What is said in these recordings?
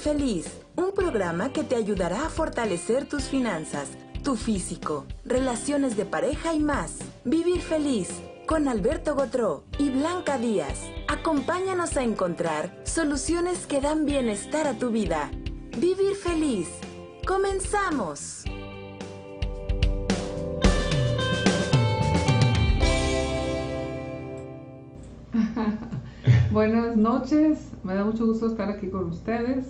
Feliz, un programa que te ayudará a fortalecer tus finanzas, tu físico, relaciones de pareja y más. Vivir Feliz con Alberto Gotró y Blanca Díaz. Acompáñanos a encontrar soluciones que dan bienestar a tu vida. Vivir Feliz. Comenzamos. Buenas noches, me da mucho gusto estar aquí con ustedes.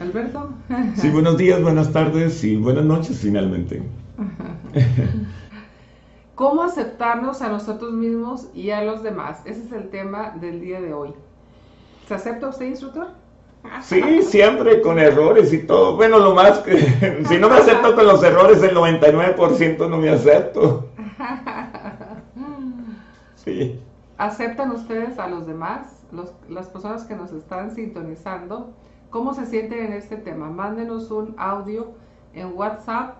Alberto. Sí, buenos días, buenas tardes y buenas noches finalmente. ¿Cómo aceptarnos a nosotros mismos y a los demás? Ese es el tema del día de hoy. ¿Se acepta usted, instructor? Sí, siempre con errores y todo. Bueno, lo más que si no me acepto con los errores, el 99% no me acepto. Sí. ¿Aceptan ustedes a los demás, las personas que nos están sintonizando? ¿Cómo se sienten en este tema? Mándenos un audio en WhatsApp.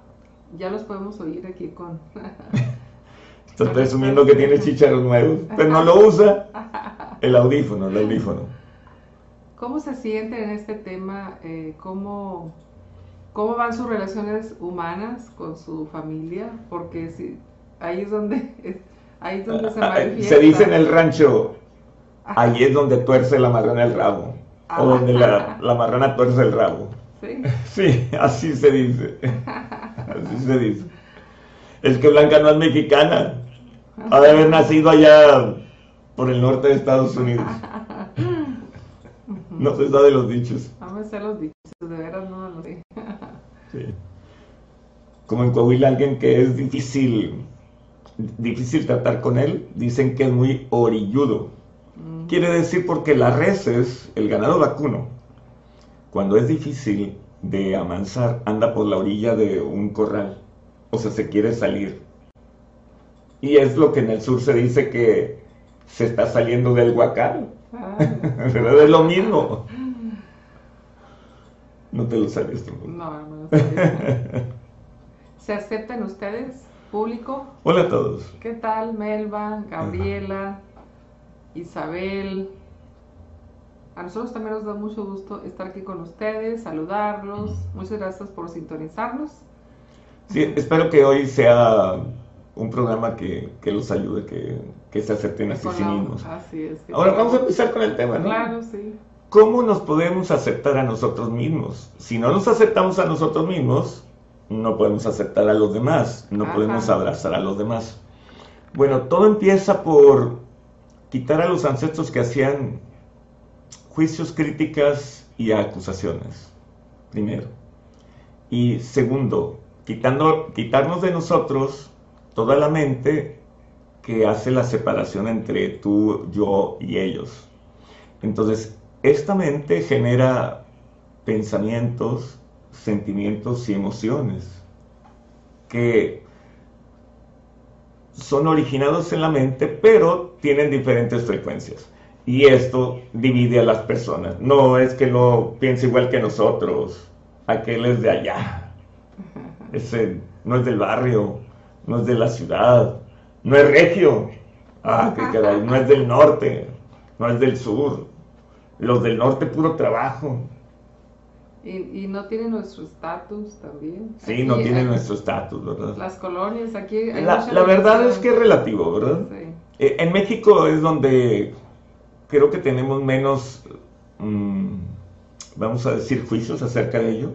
Ya los podemos oír aquí con... Estás presumiendo que tiene chicharos nuevos, pero no lo usa. El audífono, el audífono. ¿Cómo se sienten en este tema? Eh, ¿cómo, ¿Cómo van sus relaciones humanas con su familia? Porque si, ahí es donde Ahí es donde se ah, manifiesta. Se dice en el rancho, ahí es donde tuerce la marrana el rabo. O donde la, la marrana tuerce el rabo. ¿Sí? Sí, así se dice. Así se dice. Es que Blanca no es mexicana. Ha de haber nacido allá por el norte de Estados Unidos. No se sabe los dichos. No me sé los dichos, de veras no lo sé. Sí. Como en Coahuila alguien que es difícil difícil tratar con él, dicen que es muy orilludo. Quiere decir porque las reses, el ganado vacuno, cuando es difícil de amansar, anda por la orilla de un corral, o sea, se quiere salir. Y es lo que en el sur se dice que se está saliendo del huacal. Ah. Pero es lo mismo. No te lo sabes tú. No, no, ¿Se aceptan ustedes público. Hola a todos. ¿Qué tal Melba, Gabriela, Isabel? A nosotros también nos da mucho gusto estar aquí con ustedes, saludarlos. Muchas gracias por sintonizarnos. Sí, espero que hoy sea un programa que, los ayude, que, se acepten a sí mismos. Así es. Ahora vamos a empezar con el tema, ¿no? Claro, sí. ¿Cómo nos podemos aceptar a nosotros mismos? Si no nos aceptamos a nosotros mismos, no podemos aceptar a los demás, no podemos abrazar a los demás. Bueno, todo empieza por quitar a los ancestros que hacían juicios, críticas y acusaciones, primero. Y segundo, quitando, quitarnos de nosotros toda la mente que hace la separación entre tú, yo y ellos. Entonces, esta mente genera pensamientos, sentimientos y emociones que son originados en la mente, pero tienen diferentes frecuencias. Y esto divide a las personas. No es que no piense igual que nosotros, aquel es de allá, ese no es del barrio, no es de la ciudad, no es regio, ah, qué no es del norte, no es del sur. Los del norte puro trabajo, y, no tiene nuestro estatus también. Sí, no tiene nuestro estatus, ¿verdad? Las colonias, aquí... la, verdad es que es relativo, ¿verdad? Sí. Eh, en México es donde creo que tenemos menos, mm, vamos a decir, juicios acerca de ello.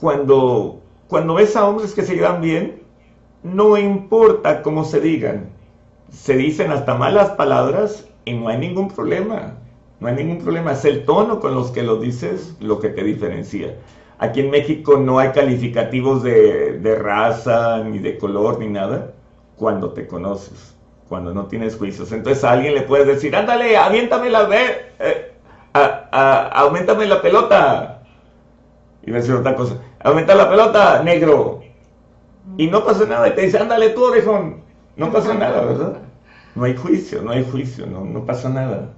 Cuando, cuando ves a hombres que se llevan bien, no importa cómo se digan, se dicen hasta malas palabras y no hay ningún problema. No hay ningún problema, es el tono con los que lo dices lo que te diferencia. Aquí en México no hay calificativos de, raza, ni de color, ni nada, cuando te conoces, cuando no tienes juicios. Entonces a alguien le puedes decir, ándale, aviéntame la, eh, aumentame la pelota. Y a decir otra cosa, aumenta la pelota, negro. Y no pasa nada, y te dice, ándale tú, orejón. No pasa nada, ¿verdad? No hay juicio, no hay juicio, no, no pasa nada.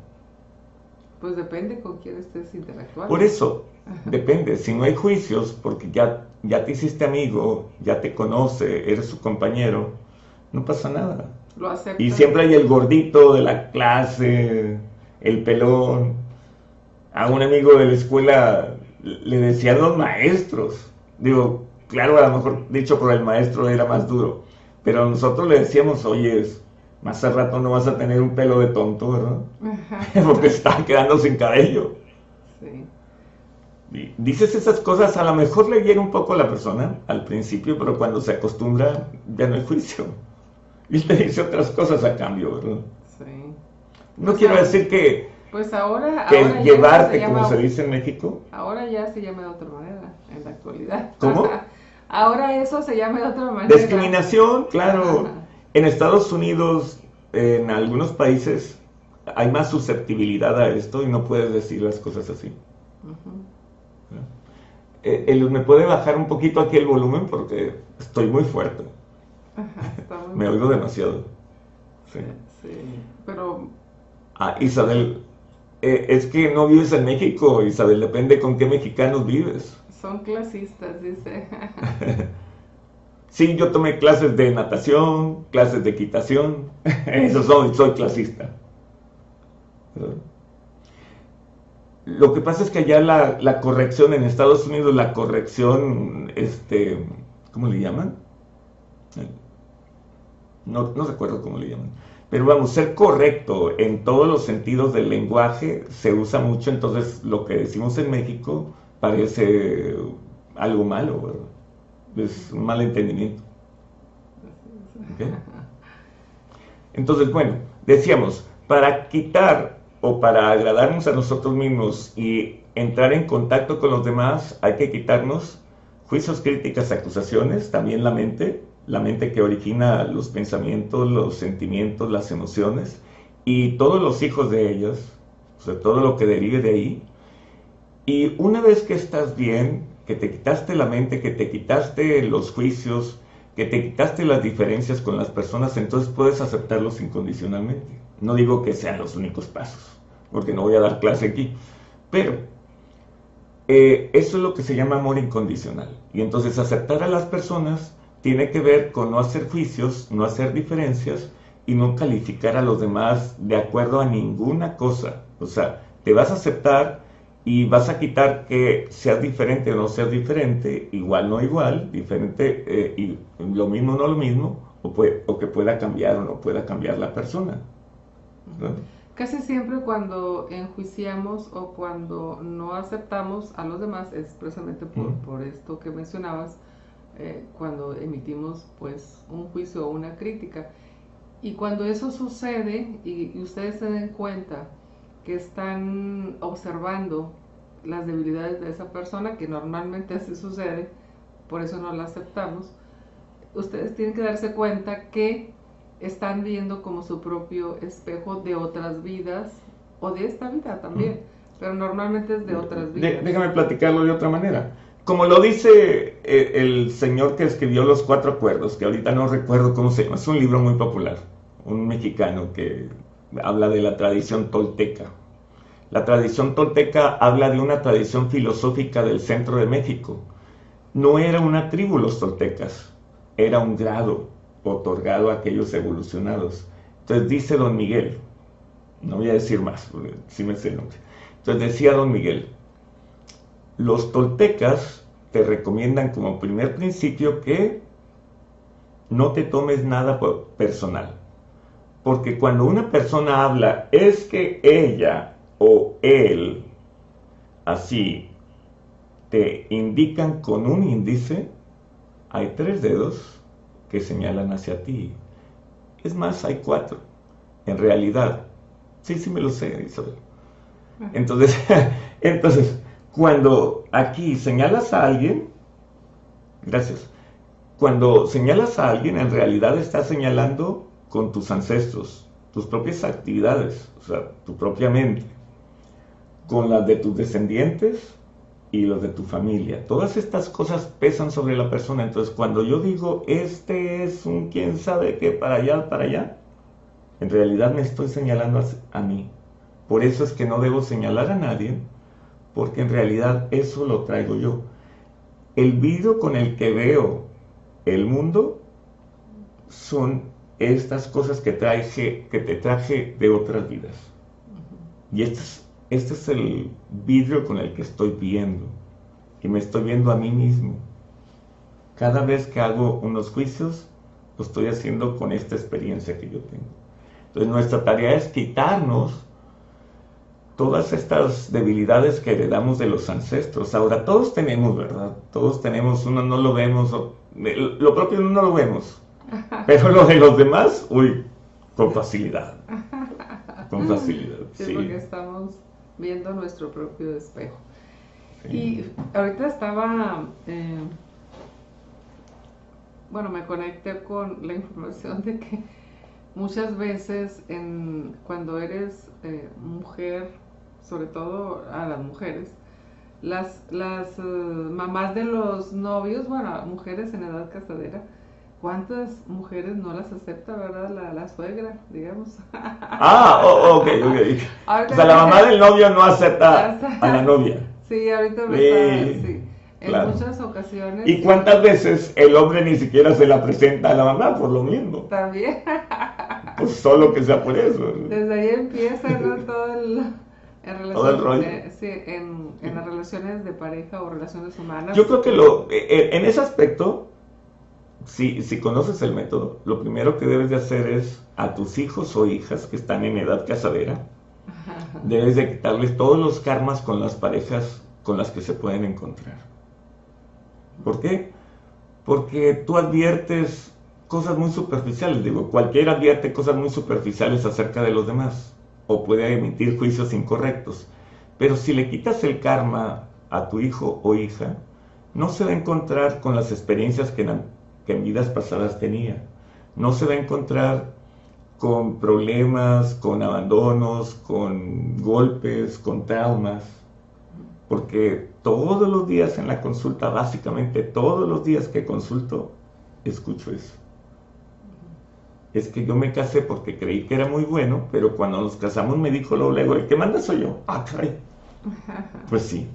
Pues depende con quién estés interactuando. Por eso, depende. Si no hay juicios, porque ya, ya te hiciste amigo, ya te conoce, eres su compañero, no pasa nada. Lo. Y siempre hay el gordito de la clase, el pelón. A un amigo de la escuela le decían los maestros. Digo, claro, a lo mejor dicho por el maestro era más duro. Pero nosotros le decíamos, oye, más al rato no vas a tener un pelo de tonto, ¿verdad? Porque están quedando sin cabello. Sí. Dices esas cosas, a lo mejor le llega un poco a la persona al principio, pero cuando se acostumbra ya no hay juicio. Y te dice otras cosas a cambio, ¿verdad? Sí. No quiero decir que, pues ahora, que llevarte, como se dice en México. Ahora ya se llama de otra manera, en la actualidad. ¿Cómo? ahora eso se llama de otra manera. Discriminación, claro. En Estados Unidos, en algunos países, hay más susceptibilidad a esto y no puedes decir las cosas así. Eh, ¿Me puede bajar un poquito aquí el volumen? Porque estoy muy fuerte. Me oigo demasiado. Sí. sí. Pero. Ah, Isabel, eh, es que no vives en México, Isabel, depende con qué mexicanos vives. Son clasistas, dice. Sí, yo tomé clases de natación, clases de equitación. Eso soy, soy clasista. Lo que pasa es que allá la, corrección en Estados Unidos, la corrección, este, ¿cómo le llaman? No, recuerdo cómo le llaman. Pero vamos, ser correcto en todos los sentidos del lenguaje se usa mucho, entonces lo que decimos en México parece algo malo, es un mal entendimiento. Entonces, bueno, decíamos, para quitar o para agradarnos a nosotros mismos y entrar en contacto con los demás, hay que quitarnos juicios, críticas, acusaciones, también la mente, la mente que origina los pensamientos, los sentimientos, las emociones, y todos los hijos de ellas, o sea, todo lo que derive de ahí. Y una vez que estás bien, que te quitaste la mente, que te quitaste los juicios, que te quitaste las diferencias con las personas, entonces puedes aceptarlos incondicionalmente. No digo que sean los únicos pasos, porque no voy a dar clase aquí, pero eh, eso es lo que se llama amor incondicional. Y entonces aceptar a las personas tiene que ver con no hacer juicios, no hacer diferencias y no calificar a los demás de acuerdo a ninguna cosa. O sea, te vas a aceptar y vas a quitar que seas diferente o no seas diferente, igual no igual, diferente eh, y lo mismo no lo mismo, o, o que pueda cambiar o no pueda cambiar la persona. Casi siempre cuando enjuiciamos o cuando no aceptamos a los demás es precisamente por, por esto que mencionabas, eh, cuando emitimos pues un juicio o una crítica. Y cuando eso sucede y ustedes se den cuenta, que están observando las debilidades de esa persona, que normalmente así sucede, por eso no la aceptamos, ustedes tienen que darse cuenta que están viendo como su propio espejo de otras vidas o de esta vida también, pero normalmente es de otras vidas. déjame platicarlo de otra manera. Como lo dice eh, el señor que escribió Los Cuatro Acuerdos, que ahorita no recuerdo cómo se llama, es un libro muy popular, un mexicano que habla de la tradición tolteca. La tradición tolteca habla de una tradición filosófica del centro de México. No era una tribu los toltecas, era un grado otorgado a aquellos evolucionados. Entonces dice don Miguel, no voy a decir más, sí me sé el nombre. Entonces decía don Miguel, los toltecas te recomiendan como primer principio que no te tomes nada personal. Porque cuando una persona habla, es que ella o él, así, te indican con un índice, hay tres dedos que señalan hacia ti. Es más, hay cuatro. En realidad, sí, sí me lo sé, Isabel. Entonces, entonces, cuando aquí señalas a alguien, gracias, cuando señalas a alguien, en realidad estás señalando con tus ancestros, tus propias actividades, o sea, tu propia mente, con las de tus descendientes y los de tu familia. Todas estas cosas pesan sobre la persona. Entonces, cuando yo digo, este es un quién sabe qué, para allá, para allá, en realidad me estoy señalando a, a mí. Por eso es que no debo señalar a nadie, porque en realidad eso lo traigo yo. El vidrio con el que veo el mundo son estas cosas que, traje, que te traje de otras vidas. Y estas este es el vidrio con el que estoy viendo y me estoy viendo a mí mismo. Cada vez que hago unos juicios, lo estoy haciendo con esta experiencia que yo tengo. Entonces nuestra tarea es quitarnos todas estas debilidades que heredamos de los ancestros. Ahora todos tenemos, ¿verdad? Todos tenemos, uno no lo vemos, lo propio no lo vemos, pero lo de los demás, uy, con facilidad. Con facilidad. Sí, porque estamos viendo nuestro propio espejo. Y ahorita estaba, eh, bueno, me conecté con la información de que muchas veces en, cuando eres eh, mujer, sobre todo a las mujeres, las, las eh, mamás de los novios, bueno, mujeres en edad casadera, ¿Cuántas mujeres no las acepta, verdad? La, la suegra, digamos. Ah, oh, ok, ok. o sea, la mamá del novio no acepta a la novia. Sí, ahorita me está, sí. En muchas ocasiones. ¿Y cuántas veces el hombre ni siquiera se la presenta a la mamá por lo mismo? También. Pues solo que sea por eso. Desde ahí empieza ¿no? todo el... En sí, las relaciones de pareja o relaciones humanas. Yo creo que lo, eh, eh, en ese aspecto, si, si conoces el método, lo primero que debes de hacer es a tus hijos o hijas que están en edad casadera, debes de quitarles todos los karmas con las parejas con las que se pueden encontrar. ¿Por qué? Porque tú adviertes cosas muy superficiales, digo, cualquiera advierte cosas muy superficiales acerca de los demás o puede emitir juicios incorrectos. Pero si le quitas el karma a tu hijo o hija, no se va a encontrar con las experiencias que en vidas pasadas tenía. No se va a encontrar con problemas, con abandonos, con golpes, con traumas, porque todos los días en la consulta, básicamente todos los días que consulto, escucho eso. Es que yo me casé porque creí que era muy bueno, pero cuando nos casamos me dijo luego, el que manda soy yo. Ah, caray. Pues sí.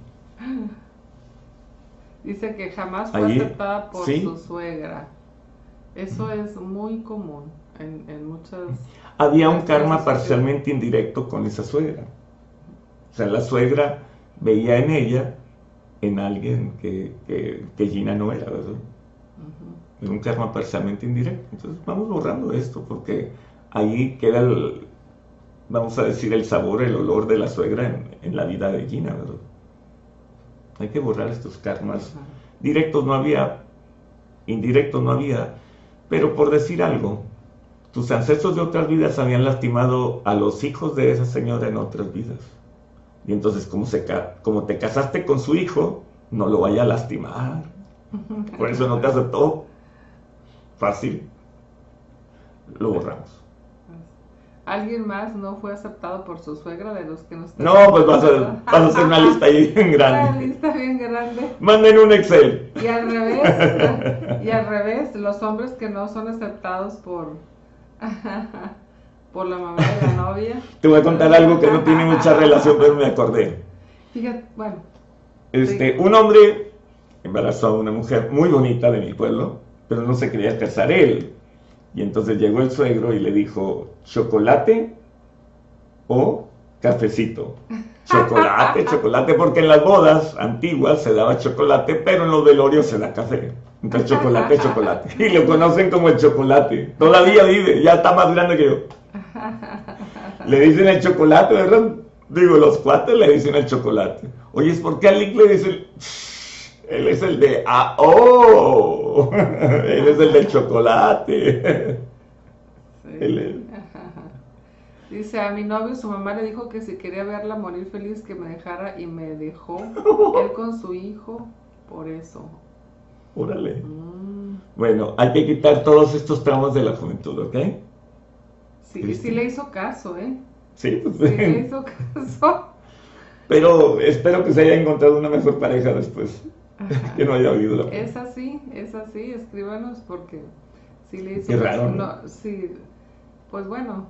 Dice que jamás fue aceptada por su suegra. Eso es muy común en, muchas... Había un karma parcialmente indirecto con esa suegra. O sea, la suegra veía en ella, en alguien que, que, Gina no era, ¿verdad? Un karma parcialmente indirecto. Entonces vamos borrando esto porque ahí queda el, vamos a decir, el sabor, el olor de la suegra en, en la vida de Gina, ¿verdad? Hay que borrar estos karmas. Directos no había, indirectos no había, pero por decir algo, tus ancestros de otras vidas habían lastimado a los hijos de esa señora en otras vidas. Y entonces, como, se, como te casaste con su hijo, no lo vaya a lastimar. Por eso no te aceptó. Fácil. Lo borramos. ¿Alguien más no fue aceptado por su suegra de los que no están? No, pues vas a, hacer una lista ahí bien grande. Una lista bien grande. Manden un Excel. Y al revés, y al revés, los hombres que no son aceptados por, por la mamá de la novia. Te voy a contar algo que no tiene mucha relación, pero me acordé. Fíjate, bueno. Este, un hombre embarazó a una mujer muy bonita de mi pueblo, pero no se quería casar él y entonces llegó el suegro y le dijo, chocolate o cafecito. Chocolate, chocolate, porque en las bodas antiguas se daba chocolate, pero en los velorios se da café. Entonces chocolate, chocolate. Y lo conocen como el chocolate. Todavía vive, ya está más grande que yo. Le dicen el chocolate, ¿verdad? Digo, los cuates le dicen el chocolate. Oye, ¿es por qué al le dicen... Él es el de, ah, oh, él es el del chocolate. Dice, a mi novio su mamá le dijo que si quería verla morir feliz que me dejara y me dejó. Él con su hijo, por eso. Órale. Mm. Bueno, hay que quitar todos estos tramos de la juventud, ¿ok? Sí, sí le hizo caso, ¿eh? Sí, pues sí. le hizo caso. Pero espero que se haya encontrado una mejor pareja después. Que no haya oído la Es así, es así, escríbanos porque si le hizo Qué raro, no, sí, pues bueno.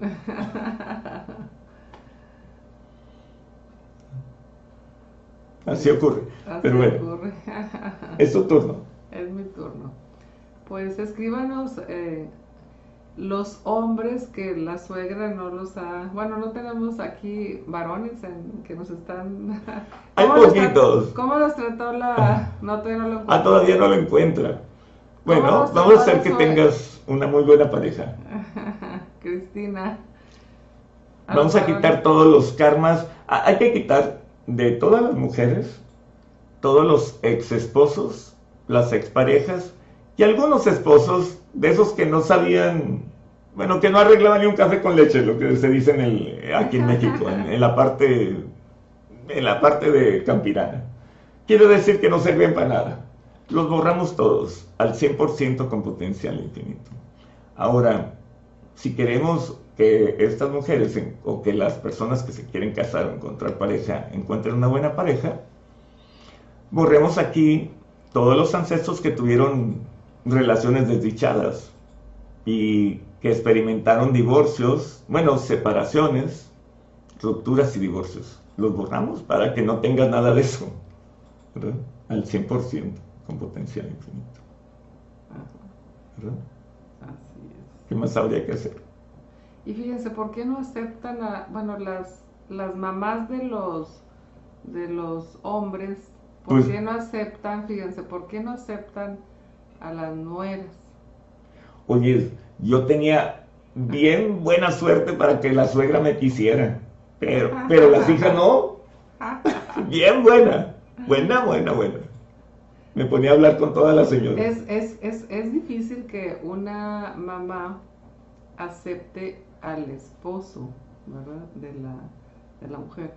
Así ocurre. Así Pero bueno, ocurre. es tu turno. Es mi turno. Pues escríbanos eh, los hombres que la suegra no los ha... Bueno, no tenemos aquí varones en, que nos están... Hay poquitos. ¿Cómo los trató la...? No, todavía no lo encuentra. Ah, todavía no lo encuentra. Bueno, vamos a hacer que tengas una muy buena pareja. Cristina. Vamos a quitar todos los karmas. Ah, hay que quitar de todas las mujeres, todos los ex esposos, las exparejas y algunos esposos de esos que no sabían, bueno, que no arreglaban ni un café con leche, lo que se dice en el, aquí en México, en, la parte, en la parte de Campirana. Quiero decir que no sirven para nada. Los borramos todos al 100% con potencial infinito. Ahora, si queremos que estas mujeres o que las personas que se quieren casar o encontrar pareja encuentren una buena pareja, borremos aquí todos los ancestros que tuvieron relaciones desdichadas y que experimentaron divorcios, bueno, separaciones, rupturas y divorcios. Los borramos para que no tengas nada de eso, ¿verdad? Al 100% con potencial infinito. ¿Verdad? Así es. ¿Qué más habría que hacer? Y fíjense, ¿por qué no aceptan a, bueno, las, las mamás de los, de los hombres, ¿por pues qué no aceptan, fíjense, por qué no aceptan a las nueras? Oye, yo tenía bien buena suerte para que la suegra me quisiera, pero, pero las hijas no. Bien buena, buena, buena, buena. Me ponía a hablar con todas las señoras. Es, es, es, es difícil que una mamá acepte al esposo, ¿verdad? De la, de la mujer.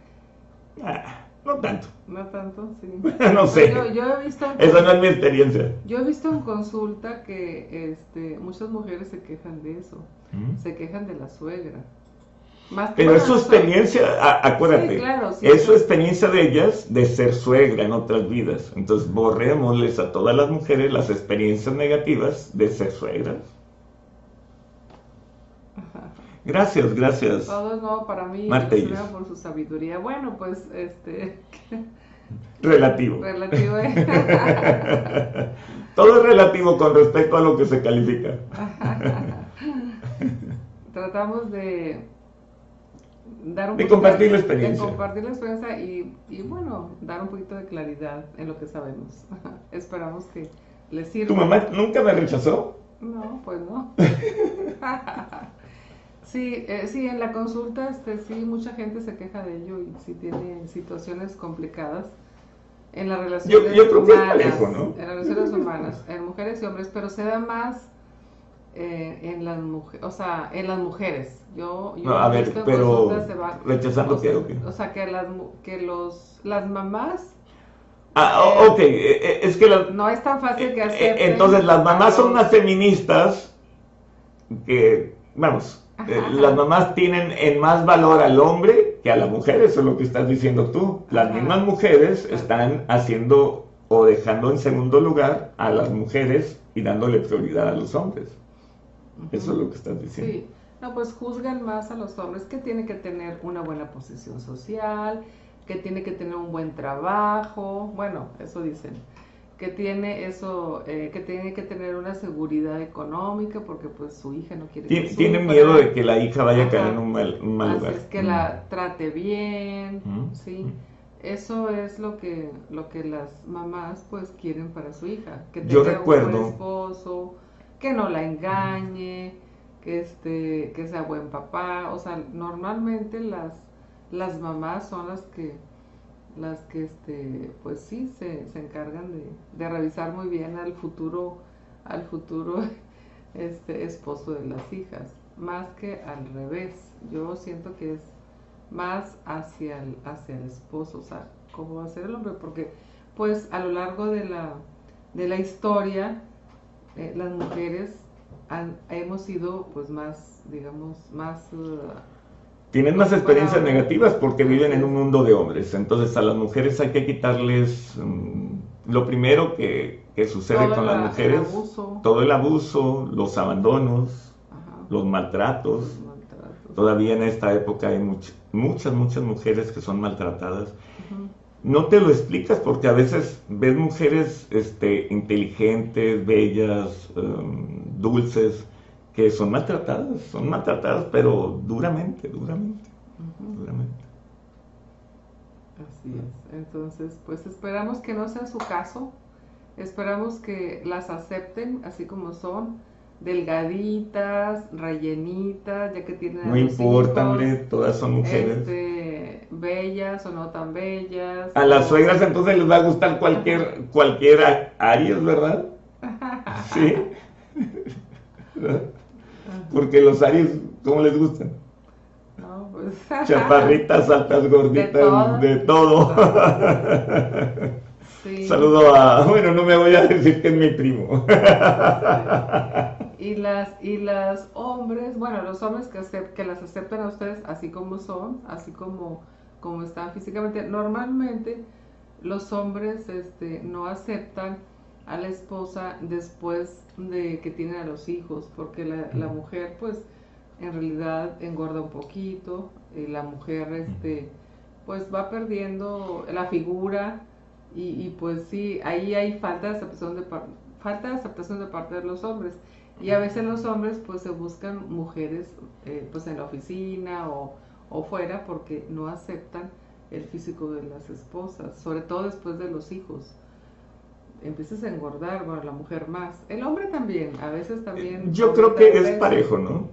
Ah, no tanto. No tanto, sí. no sé. Yo, he visto... Esa no es mi experiencia. Yo he visto en consulta que este, muchas mujeres se quejan de eso. ¿Mm? Se quejan de la suegra. Pero es su experiencia, acuérdate, es su experiencia de ellas de ser suegra en otras vidas. Entonces borrémosles a todas las mujeres las experiencias negativas de ser suegras. Gracias, gracias. Todo es nuevo para mí. Gracias por su sabiduría. Bueno, pues, este... Relativo. Relativo. ¿eh? Todo es relativo con respecto a lo que se califica. Tratamos de dar un de compartir la experiencia. De compartir la experiencia y, y, bueno, dar un poquito de claridad en lo que sabemos. Esperamos que les sirva. ¿Tu mamá nunca me rechazó? No, pues no. Sí, eh, sí, en la consulta, este, sí, mucha gente se queja de ello y sí tiene situaciones complicadas en las relaciones humanas, ¿no? en las relaciones humanas, en mujeres y hombres, pero se da más eh, en las mujeres, o sea, en las mujeres. Yo, yo a ver, pero rechazando qué, o, o sea, que las que los las mamás Ah, eh, ok, es que no es tan fácil que hacer. Entonces las mamás son unas feministas que, vamos, eh, las mamás tienen en más valor al hombre que a la mujer, eso es lo que estás diciendo tú. Las mismas mujeres están haciendo o dejando en segundo lugar a las mujeres y dándole prioridad a los hombres. Eso es lo que estás diciendo. Sí, no, pues juzgan más a los hombres que tienen que tener una buena posición social, que tiene que tener un buen trabajo, bueno, eso dicen que tiene eso, eh, que tiene que tener una seguridad económica porque pues su hija no quiere que Tiene miedo de que la hija vaya a caer en un mal, lugar. Es que la mm. trate bien, mm. sí. Mm. Eso es lo que, lo que las mamás pues quieren para su hija. Que tenga Yo recuerdo, un buen esposo, que no la engañe, que, este, que sea buen papá. O sea, normalmente las, las mamás son las que las que este pues sí se, se encargan de, de, revisar muy bien al futuro al futuro este esposo de las hijas. Más que al revés. Yo siento que es más hacia el hacia el esposo o sea cómo va a ser el hombre porque pues a lo largo de la de la historia eh, las mujeres hemos sido pues más digamos más uh, tienen más experiencias negativas porque viven en un mundo de hombres. Entonces a las mujeres hay que quitarles mm, lo primero que, sucede con las mujeres, todo el abuso, los abandonos, los maltratos. Todavía en esta época hay muchas, muchas mujeres que son maltratadas. No te lo explicas porque a veces ves mujeres este, inteligentes, bellas, em, dulces, que son maltratadas, son maltratadas, pero duramente, duramente, duramente. Así es. Entonces, pues esperamos que no sea su caso. Esperamos que las acepten así como son, delgaditas, rellenitas, ya que tienen. No importa, hombre, todas son mujeres. Este, bellas o no tan bellas. A las suegras entonces les va a gustar cualquier, cualquier Aries, ¿verdad? Sí. Porque los Aries, ¿cómo les gustan? No, pues. Chaparritas, altas, gorditas, de todo. Sí. Saludo a. Bueno, no me voy a decir que es mi primo. Y las, y las hombres, bueno, los hombres que, acep- que las aceptan a ustedes así como son, así como, como están físicamente, normalmente los hombres este, no aceptan a la esposa después de que tienen a los hijos, porque la, la mujer pues en realidad engorda un poquito, y la mujer este, pues va perdiendo la figura y, y, pues sí, ahí hay falta de aceptación de, falta de aceptación de parte de los hombres. Y a veces los hombres pues se buscan mujeres eh, pues en la oficina o, o fuera porque no aceptan el físico de las esposas, sobre todo después de los hijos. Empiezas a engordar, bueno, la mujer más. El hombre también, a veces también. Yo creo que es parejo, ¿no?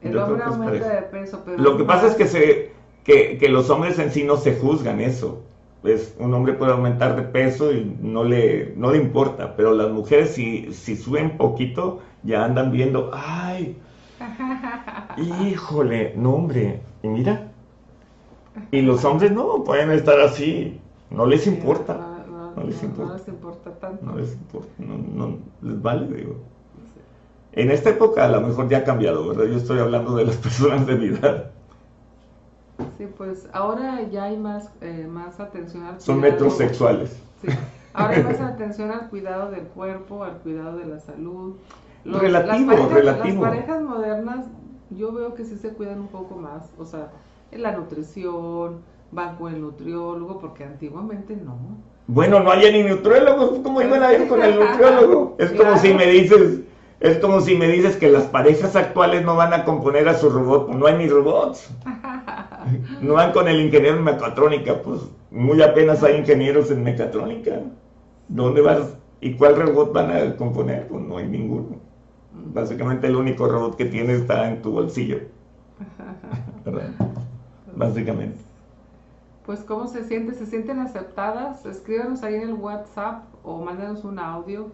El Yo hombre aumenta de peso, pero. Lo que pasa es que, se, que, que los hombres en sí no se juzgan eso. Es, un hombre puede aumentar de peso y no le, no le importa, pero las mujeres si, si suben poquito ya andan viendo, ay, híjole, no hombre, y mira. Y los hombres no, pueden estar así, no les importa, No, les importa. no les importa tanto. no les importa, no, les vale, digo. En esta época a lo mejor ya ha cambiado, ¿verdad? Yo estoy hablando de las personas de mi edad. Sí, pues ahora ya hay más, eh, más atención al Son cuidado. metrosexuales. Sí. Ahora hay más atención al cuidado del cuerpo, al cuidado de la salud. Relativo, las parejas, relativo. Las parejas modernas, yo veo que sí se cuidan un poco más. O sea, en la nutrición, van con el nutriólogo, porque antiguamente no. Bueno, no hay ni nutriólogos, ¿cómo iban a ir con el nutriólogo? Es como Claro. si me dices, es como si me dices que las parejas actuales no van a componer a su robot, pues no hay ni robots. No van con el ingeniero en mecatrónica, pues muy apenas hay ingenieros en mecatrónica. ¿Dónde vas? ¿Y cuál robot van a componer? Pues no hay ninguno. Básicamente el único robot que tienes está en tu bolsillo. ¿Verdad? Básicamente. Pues, ¿cómo se siente? ¿Se sienten aceptadas? Escríbanos ahí en el WhatsApp o mándanos un audio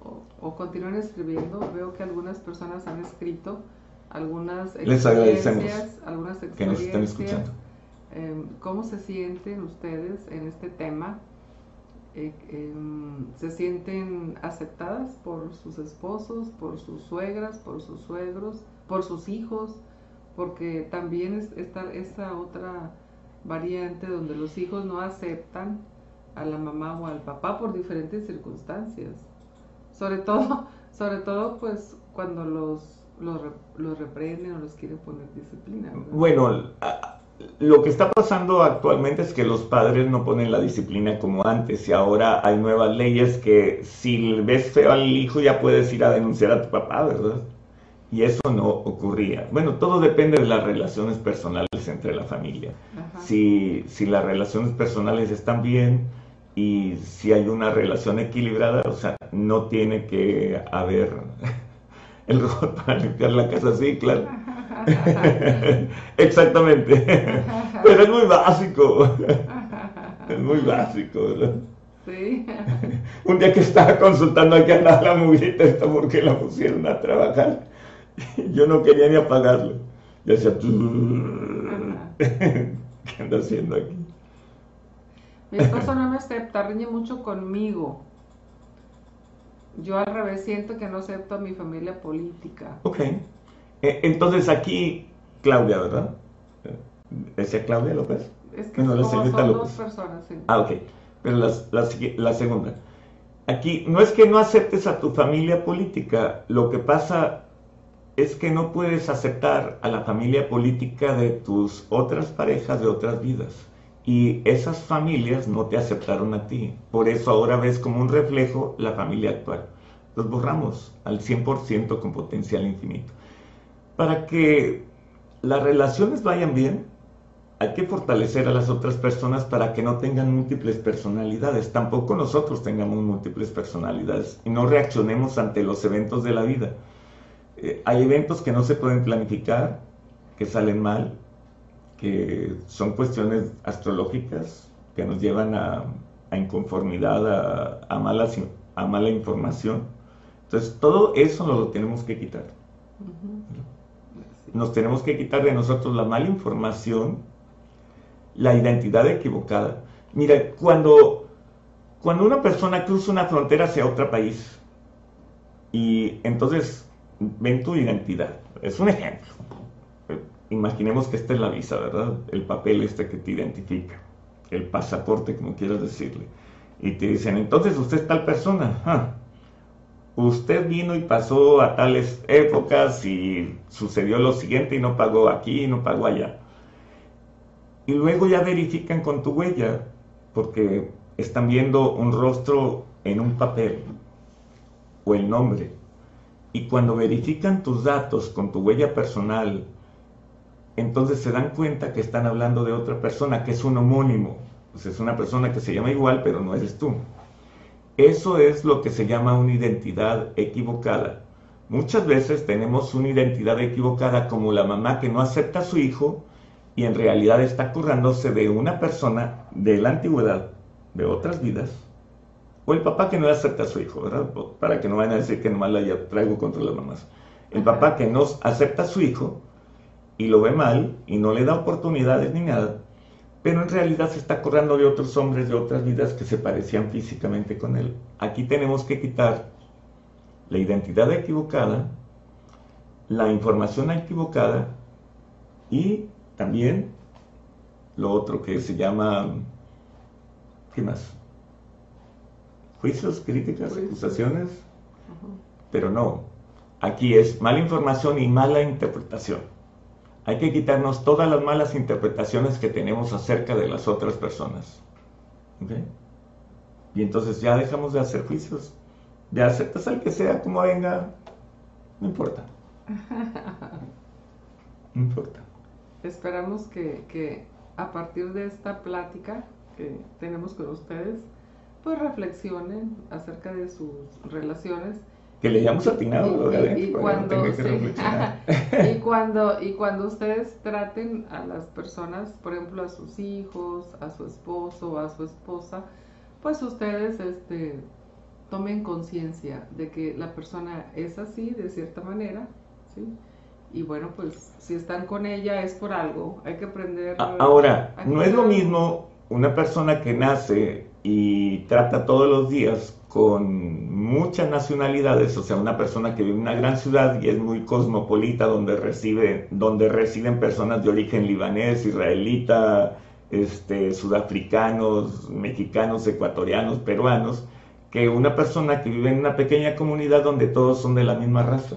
o, o continúen escribiendo. Veo que algunas personas han escrito algunas Les agradecemos experiencias, algunas que nos estén experiencias. escuchando. Em, ¿Cómo se sienten ustedes en este tema? Eh, em, ¿Se sienten aceptadas por sus esposos, por sus suegras, por sus suegros, por sus hijos? Porque también es esta, esta otra variante donde los hijos no aceptan a la mamá o al papá por diferentes circunstancias. Sobre todo, sobre todo pues cuando los, los, los reprenden o los quieren poner disciplina. Bueno, lo que está pasando actualmente es que los padres no ponen la disciplina como antes y ahora hay nuevas leyes que si ves feo al hijo ya puedes ir a denunciar a tu papá, ¿verdad? Y eso no ocurría. Bueno, todo depende de las relaciones personales entre la familia. Si, si las relaciones personales están bien y si hay una relación equilibrada, o sea, no tiene que haber el robot para limpiar la casa, sí, claro. Exactamente. Pero es muy básico. Es muy básico, ¿verdad? Sí. Un día que estaba consultando aquí andaba la mugrita esta porque la pusieron a trabajar. Yo no quería ni apagarlo. Y hacía... ¿Qué anda haciendo aquí? Mi esposo no me acepta, riñe mucho conmigo. Yo al revés siento que no acepto a mi familia política. Ok. Eh, Entonces aquí, Claudia, ¿verdad? ¿Esa Claudia López? Es que Bueno, la como son López. dos personas. sí. Ah, ok. Pero la, la segunda. Aquí, no es que no aceptes a tu familia política, lo que pasa es que no puedes aceptar a la familia política de tus otras parejas de otras vidas. Y esas familias no te aceptaron a ti. Por eso ahora ves como un reflejo la familia actual. los borramos al 100% con potencial infinito. Para que las relaciones vayan bien, hay que fortalecer a las otras personas para que no tengan múltiples personalidades. Tampoco nosotros tengamos múltiples personalidades y no reaccionemos ante los eventos de la vida. Eh, hay eventos que no se pueden planificar, que salen mal, que son cuestiones astrológicas que nos llevan a, inconformidad, a, malas, a mala información. Entonces, todo eso nos lo tenemos que quitar. Nos tenemos que quitar de nosotros la mala información, la identidad equivocada. Mira, cuando, cuando una persona cruza una frontera hacia otro país y entonces ven tu identidad, es un ejemplo. Imaginemos que esta es la visa, ¿verdad? El papel este que te identifica, el pasaporte, como quieras decirle. Y te dicen, entonces usted es tal persona. Ah, usted vino y pasó a tales épocas y sucedió lo siguiente y no pagó aquí y no pagó allá. Y luego ya verifican con tu huella, porque están viendo un rostro en un papel o el nombre. Y cuando verifican tus datos con tu huella personal, entonces se dan cuenta que están hablando de otra persona, que es un homónimo. Pues es una persona que se llama igual, pero no eres tú. Eso es lo que se llama una identidad equivocada. Muchas veces tenemos una identidad equivocada como la mamá que no acepta a su hijo y en realidad está currándose de una persona de la antigüedad, de otras vidas, o el papá que no acepta a su hijo, ¿verdad? Para que no vayan a decir que nomás la traigo contra las mamás. El papá que no acepta a su hijo y lo ve mal y no le da oportunidades ni nada, pero en realidad se está acordando de otros hombres de otras vidas que se parecían físicamente con él. Aquí tenemos que quitar la identidad equivocada, la información equivocada y también lo otro que se llama, ¿qué más? Juicios, críticas, acusaciones, pero no, aquí es mala información y mala interpretación. Hay que quitarnos todas las malas interpretaciones que tenemos acerca de las otras personas. Y entonces ya dejamos de hacer juicios. Ya aceptas al que sea como venga. No importa. No importa. Esperamos que, que a partir de esta plática que tenemos con ustedes, pues reflexionen acerca de sus relaciones. Que le hayamos atinado y, y, cuando, y cuando y cuando ustedes traten a las personas por ejemplo a sus hijos a su esposo a su esposa pues ustedes este tomen conciencia de que la persona es así de cierta manera sí y bueno pues si están con ella es por algo hay que aprender ahora no es lo mismo una persona que nace y trata todos los días con muchas nacionalidades, o sea, una persona que vive en una gran ciudad y es muy cosmopolita, donde, recibe, donde residen personas de origen libanés, israelita, este, sudafricanos, mexicanos, ecuatorianos, peruanos, que una persona que vive en una pequeña comunidad donde todos son de la misma raza.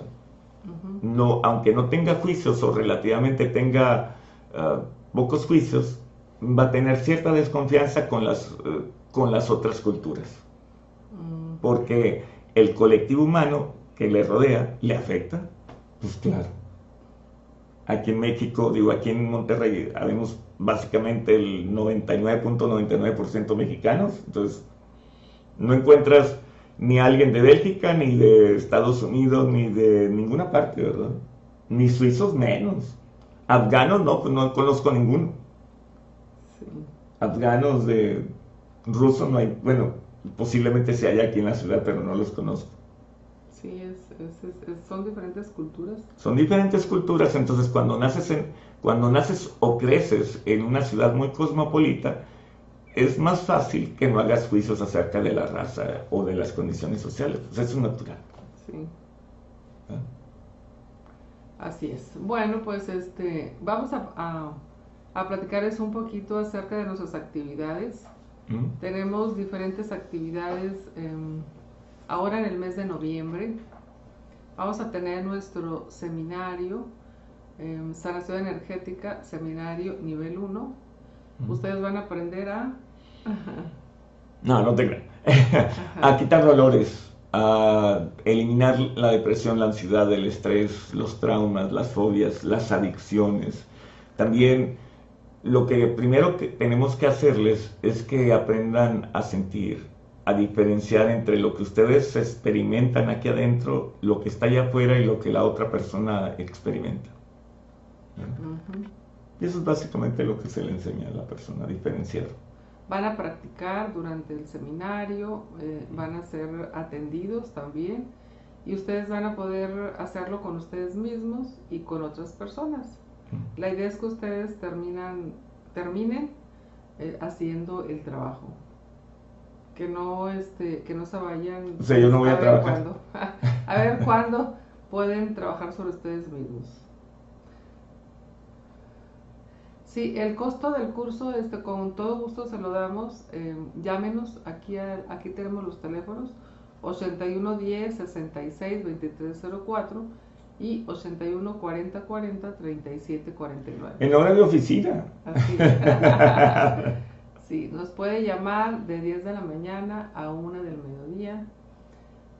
no, aunque no tenga juicios o relativamente tenga ah, pocos juicios, va a tener cierta desconfianza con las, eh, con las otras culturas porque el colectivo humano que le rodea le afecta. Pues claro. Aquí en México, digo, aquí en Monterrey, habemos básicamente el 99.99% mexicanos, entonces no encuentras ni alguien de Bélgica, ni de Estados Unidos, ni de ninguna parte, ¿verdad? Ni suizos menos. Afganos no, pues no conozco ninguno. Afganos de rusos no hay, bueno, posiblemente se haya aquí en la ciudad, pero no los conozco. Sí, son diferentes culturas. Son diferentes culturas, entonces cuando naces, en, cuando naces o creces en una ciudad muy cosmopolita, es más fácil que no hagas juicios acerca de la raza o de las condiciones sociales. Pues eso es natural. Sí. ¿Ah? Así es. Bueno, pues este, vamos a, a, a platicarles un poquito acerca de nuestras actividades tenemos diferentes actividades em, ahora en el mes de noviembre. Vamos a tener nuestro seminario, eh, sanación energética, seminario nivel 1. Ustedes van a aprender a... no, no te a quitar dolores, a eliminar la depresión, la ansiedad, el estrés, los traumas, las fobias, las adicciones. También lo que primero que tenemos que hacerles es que aprendan a sentir, a diferenciar entre lo que ustedes experimentan aquí adentro, lo que está allá afuera y lo que la otra persona experimenta. Y eso es básicamente lo que se le enseña a la persona, a diferenciar. Van a practicar durante el seminario, eh, van a ser atendidos también y ustedes van a poder hacerlo con ustedes mismos y con otras personas. La idea es que ustedes terminan, terminen eh, haciendo el trabajo. Que no, este, que no se vayan. O sea, yo no voy a, trabajar. a ver cuándo pueden trabajar sobre ustedes mismos. Sí, el costo del curso, este, con todo gusto se lo damos. Eh, llámenos, aquí, aquí tenemos los teléfonos 8110 66 2304 y 81 40 40 37 49. En hora de oficina. Así. sí, nos puede llamar de 10 de la mañana a 1 del mediodía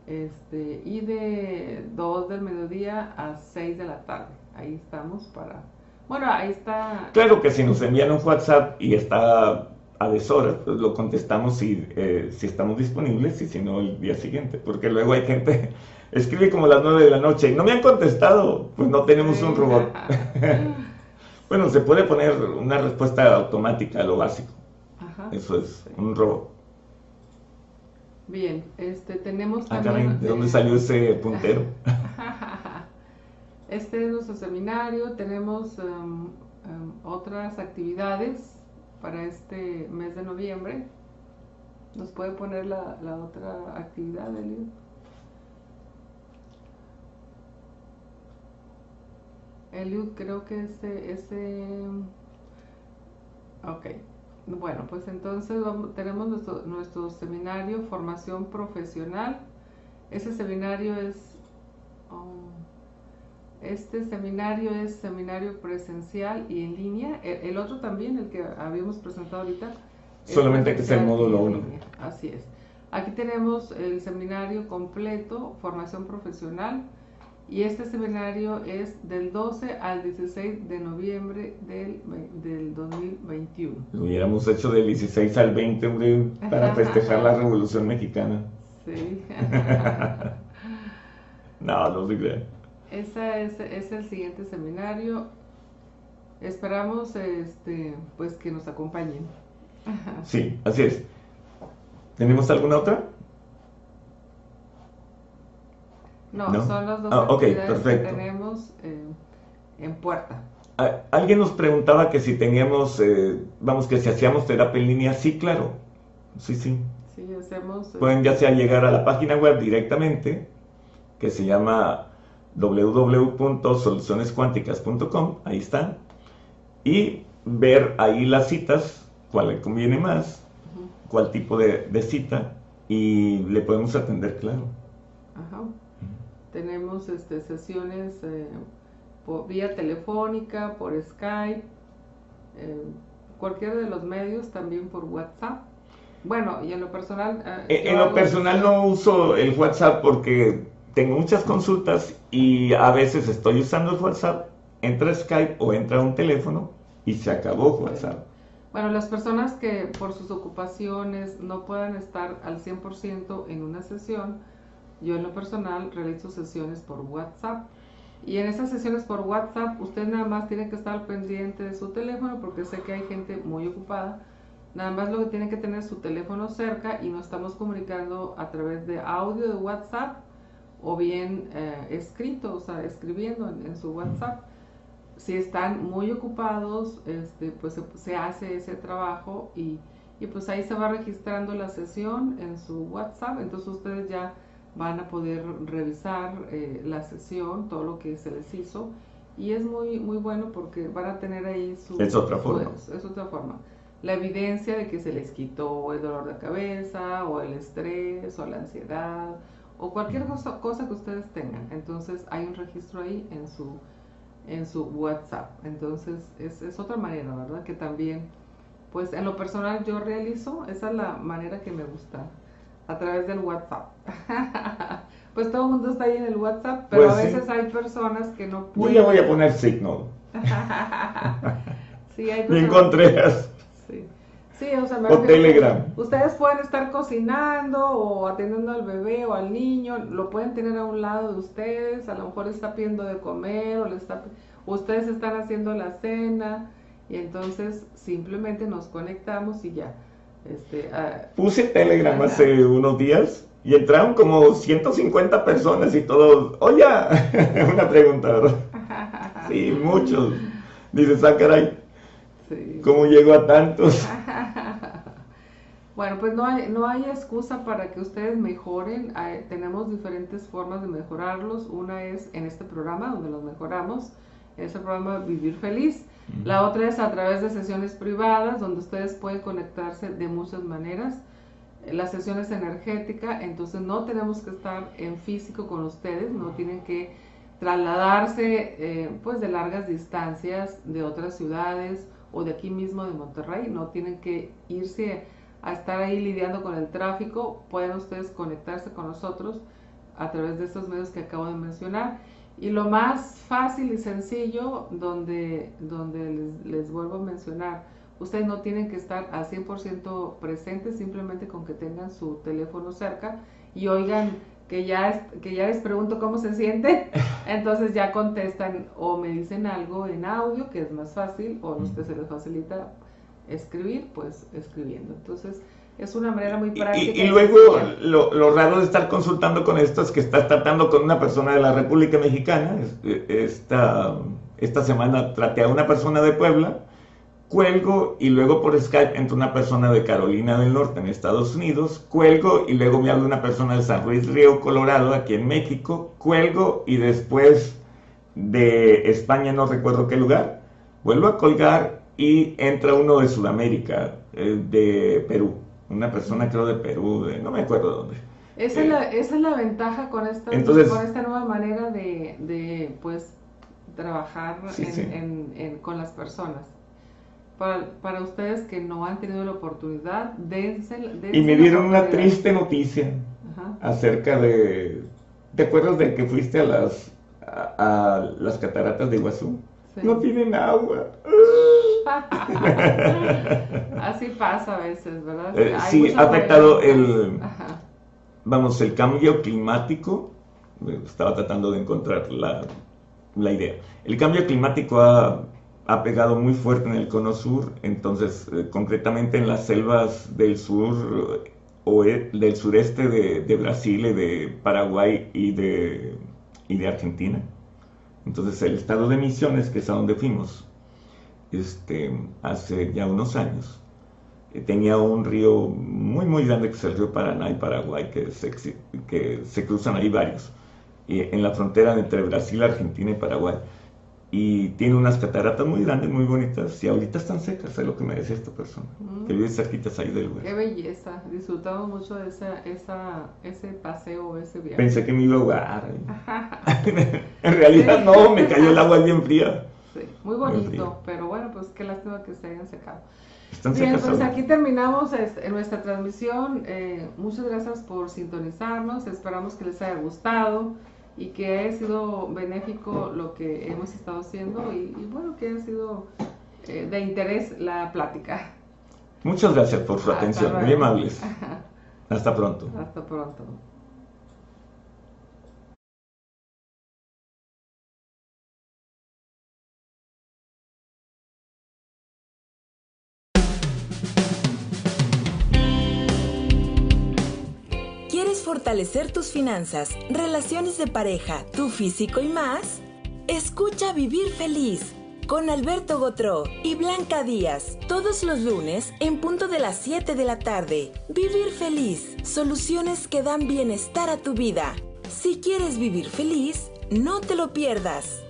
este, y de 2 del mediodía a 6 de la tarde. Ahí estamos para... Bueno, ahí está... Claro que si nos envían un WhatsApp y está a deshoras, pues lo contestamos si, eh, si estamos disponibles y si no el día siguiente, porque luego hay gente escribe como las nueve de la noche y no me han contestado, pues no tenemos un robot. bueno, se puede poner una respuesta automática a lo básico. Eso es un robot. Bien, este tenemos ah, también... ¿De dónde salió ese puntero? este es nuestro seminario, tenemos um, um, otras actividades para este mes de noviembre. ¿Nos puede poner la, la otra actividad, Elio? Eliud, creo que ese, ese, ok, bueno, pues entonces tenemos nuestro, nuestro seminario Formación Profesional. Ese seminario es, oh, este seminario es seminario presencial y en línea. El, otro también, el que habíamos presentado ahorita. Solamente que es el módulo 1. Así es. Aquí tenemos el seminario completo, formación profesional y este seminario es del 12 al 16 de noviembre del, del 2021. Lo hubiéramos hecho del 16 al 20, para festejar la Revolución Mexicana. Sí. no, no se crea. Ese es, el siguiente seminario. Esperamos este, pues que nos acompañen. sí, así es. ¿Tenemos alguna otra? No, son las dos ah, actividades que tenemos eh, en puerta. Alguien nos preguntaba que si teníamos, eh, vamos, que si hacíamos terapia en línea. Sí, claro. Sí, sí. Sí, hacemos. Eh, Pueden ya sea llegar a la página web directamente, que se llama www.solucionescuánticas.com, ahí está, y ver ahí las citas, cuál le conviene más, cuál tipo de, de, cita, y le podemos atender, claro. Ajá. Tenemos este, sesiones eh, por vía telefónica, por Skype, eh, cualquiera de los medios, también por WhatsApp. Bueno, y en lo personal... Eh, en, lo personal no uso el WhatsApp porque tengo muchas consultas y a veces estoy usando el WhatsApp, entra Skype o entra un teléfono y se acabó WhatsApp. Bueno, las personas que por sus ocupaciones no puedan estar al 100% en una sesión, yo en lo personal realizo sesiones por WhatsApp. Y en esas sesiones por WhatsApp, usted nada más tiene que estar pendiente de su teléfono porque sé que hay gente muy ocupada. Nada más lo que tiene que tener su teléfono cerca y nos estamos comunicando a través de audio de WhatsApp o bien eh, escrito, o sea, escribiendo en, su WhatsApp. Si están muy ocupados, este, pues se, se hace ese trabajo y, y pues ahí se va registrando la sesión en su WhatsApp. Entonces ustedes ya van a poder revisar eh, la sesión, todo lo que se les hizo. Y es muy muy bueno porque van a tener ahí su es otra forma. es otra forma. La evidencia de que se les quitó el dolor de cabeza o el estrés o la ansiedad o cualquier cosa, cosa que ustedes tengan. Entonces hay un registro ahí en su en su WhatsApp. Entonces es, es otra manera verdad que también pues en lo personal yo realizo esa es la manera que me gusta a través del WhatsApp. pues todo el mundo está ahí en el WhatsApp, pero Pues a sí. veces hay personas que no Yo pueden. ya voy a poner Signal. sí, hay personas- Contreras. Sí. Sí, o sea, me O Telegram. Ustedes pueden estar cocinando o atendiendo al bebé o al niño, lo pueden tener a un lado de ustedes, a lo mejor está pidiendo de comer o le está, ustedes están haciendo la cena y entonces simplemente nos conectamos y ya. Este, ah, Puse Telegram hace unos días y entraron como 150 personas y todos, oye, una pregunta, ¿verdad? Sí, muchos. Dices, ah, caray, sí. ¿cómo llego a tantos? Bueno, pues no hay, no hay excusa para que ustedes mejoren. Hay- tenemos diferentes formas de mejorarlos. Una es en este programa donde los mejoramos, en este programa Vivir Feliz. La otra es a través de sesiones privadas donde ustedes pueden conectarse de muchas maneras. La sesión es energética, entonces no tenemos que estar en físico con ustedes, no tienen que trasladarse eh, pues de largas distancias de otras ciudades o de aquí mismo de Monterrey, no tienen que irse a estar ahí lidiando con el tráfico, pueden ustedes conectarse con nosotros a través de estos medios que acabo de mencionar. Y lo más fácil y sencillo, donde, donde les, les vuelvo a mencionar, ustedes no tienen que estar al 100% presentes, simplemente con que tengan su teléfono cerca y oigan que ya, es- que ya les pregunto cómo se sienten, entonces ya contestan o me dicen algo en audio, que es más fácil, o a ustedes se les facilita escribir, pues escribiendo. Entonces es una manera muy práctica. y- y luego lo, lo raro de estar consultando con esto es que estás tratando con una persona de la República Mexicana. Es- Esta, esta semana traté a una persona de Puebla, cuelgo y luego por Skype entra una persona de Carolina del Norte en Estados Unidos, cuelgo y luego me habla una persona de San Luis Río Colorado aquí en México, cuelgo y después de España no recuerdo qué lugar, vuelvo a colgar y entra uno de Sudamérica, eh, de Perú, una persona creo de Perú, de- no me acuerdo dónde. Esa es, la, esa es la ventaja con esta, Entonces- con esta nueva manera de, de, pues, trabajar Sí, en- sí. en- en- con las personas. Para, para ustedes que no han tenido la oportunidad, dense, dense Y me dieron una triste noticia Ajá. acerca de... ¿Te acuerdas de que fuiste a las, a, a las cataratas de Iguazú? Sí. No tienen agua. Así pasa a veces, ¿verdad? Eh, sí, ha afectado el- Ajá. Vamos, el cambio climático, estaba tratando de encontrar la, la idea. El cambio climático ha, ha pegado muy fuerte en el cono sur, entonces, eh, concretamente en las selvas del sur o del sureste de, de Brasil y de Paraguay y de, y de Argentina. Entonces, el estado de Misiones, que es a donde fuimos, este, hace ya unos años, eh, tenía un río muy muy grande que es el río Paraná y Paraguay, que se, que se cruzan ahí varios, y en la frontera entre Brasil, Argentina y Paraguay. Y tiene unas cataratas muy grandes, muy bonitas, y ahorita están secas, es lo que me decía esta persona, Mm. que vive cerquitas ahí del lugar. Qué belleza. Disfrutamos mucho de esa, esa, ese paseo, ese viaje. Pensé que me iba a ahogar. ¿eh? en realidad no, me cayó el agua bien fría. Sí, muy bonito, pero bueno, pues qué lástima que se hayan secado. Están Bien, secas pues ahora. aquí terminamos este, nuestra transmisión. Eh, muchas gracias por sintonizarnos. Esperamos que les haya gustado y que haya sido benéfico lo que hemos estado haciendo y, y bueno, que haya sido eh, de interés la plática. Muchas gracias por su Hasta atención, muy amables. Hasta pronto. Hasta pronto. Fortalecer tus finanzas, relaciones de pareja, tu físico y más? Escucha Vivir Feliz con Alberto Gotró y Blanca Díaz todos los lunes en punto de las 7 de la tarde. Vivir Feliz, soluciones que dan bienestar a tu vida. Si quieres vivir feliz, no te lo pierdas.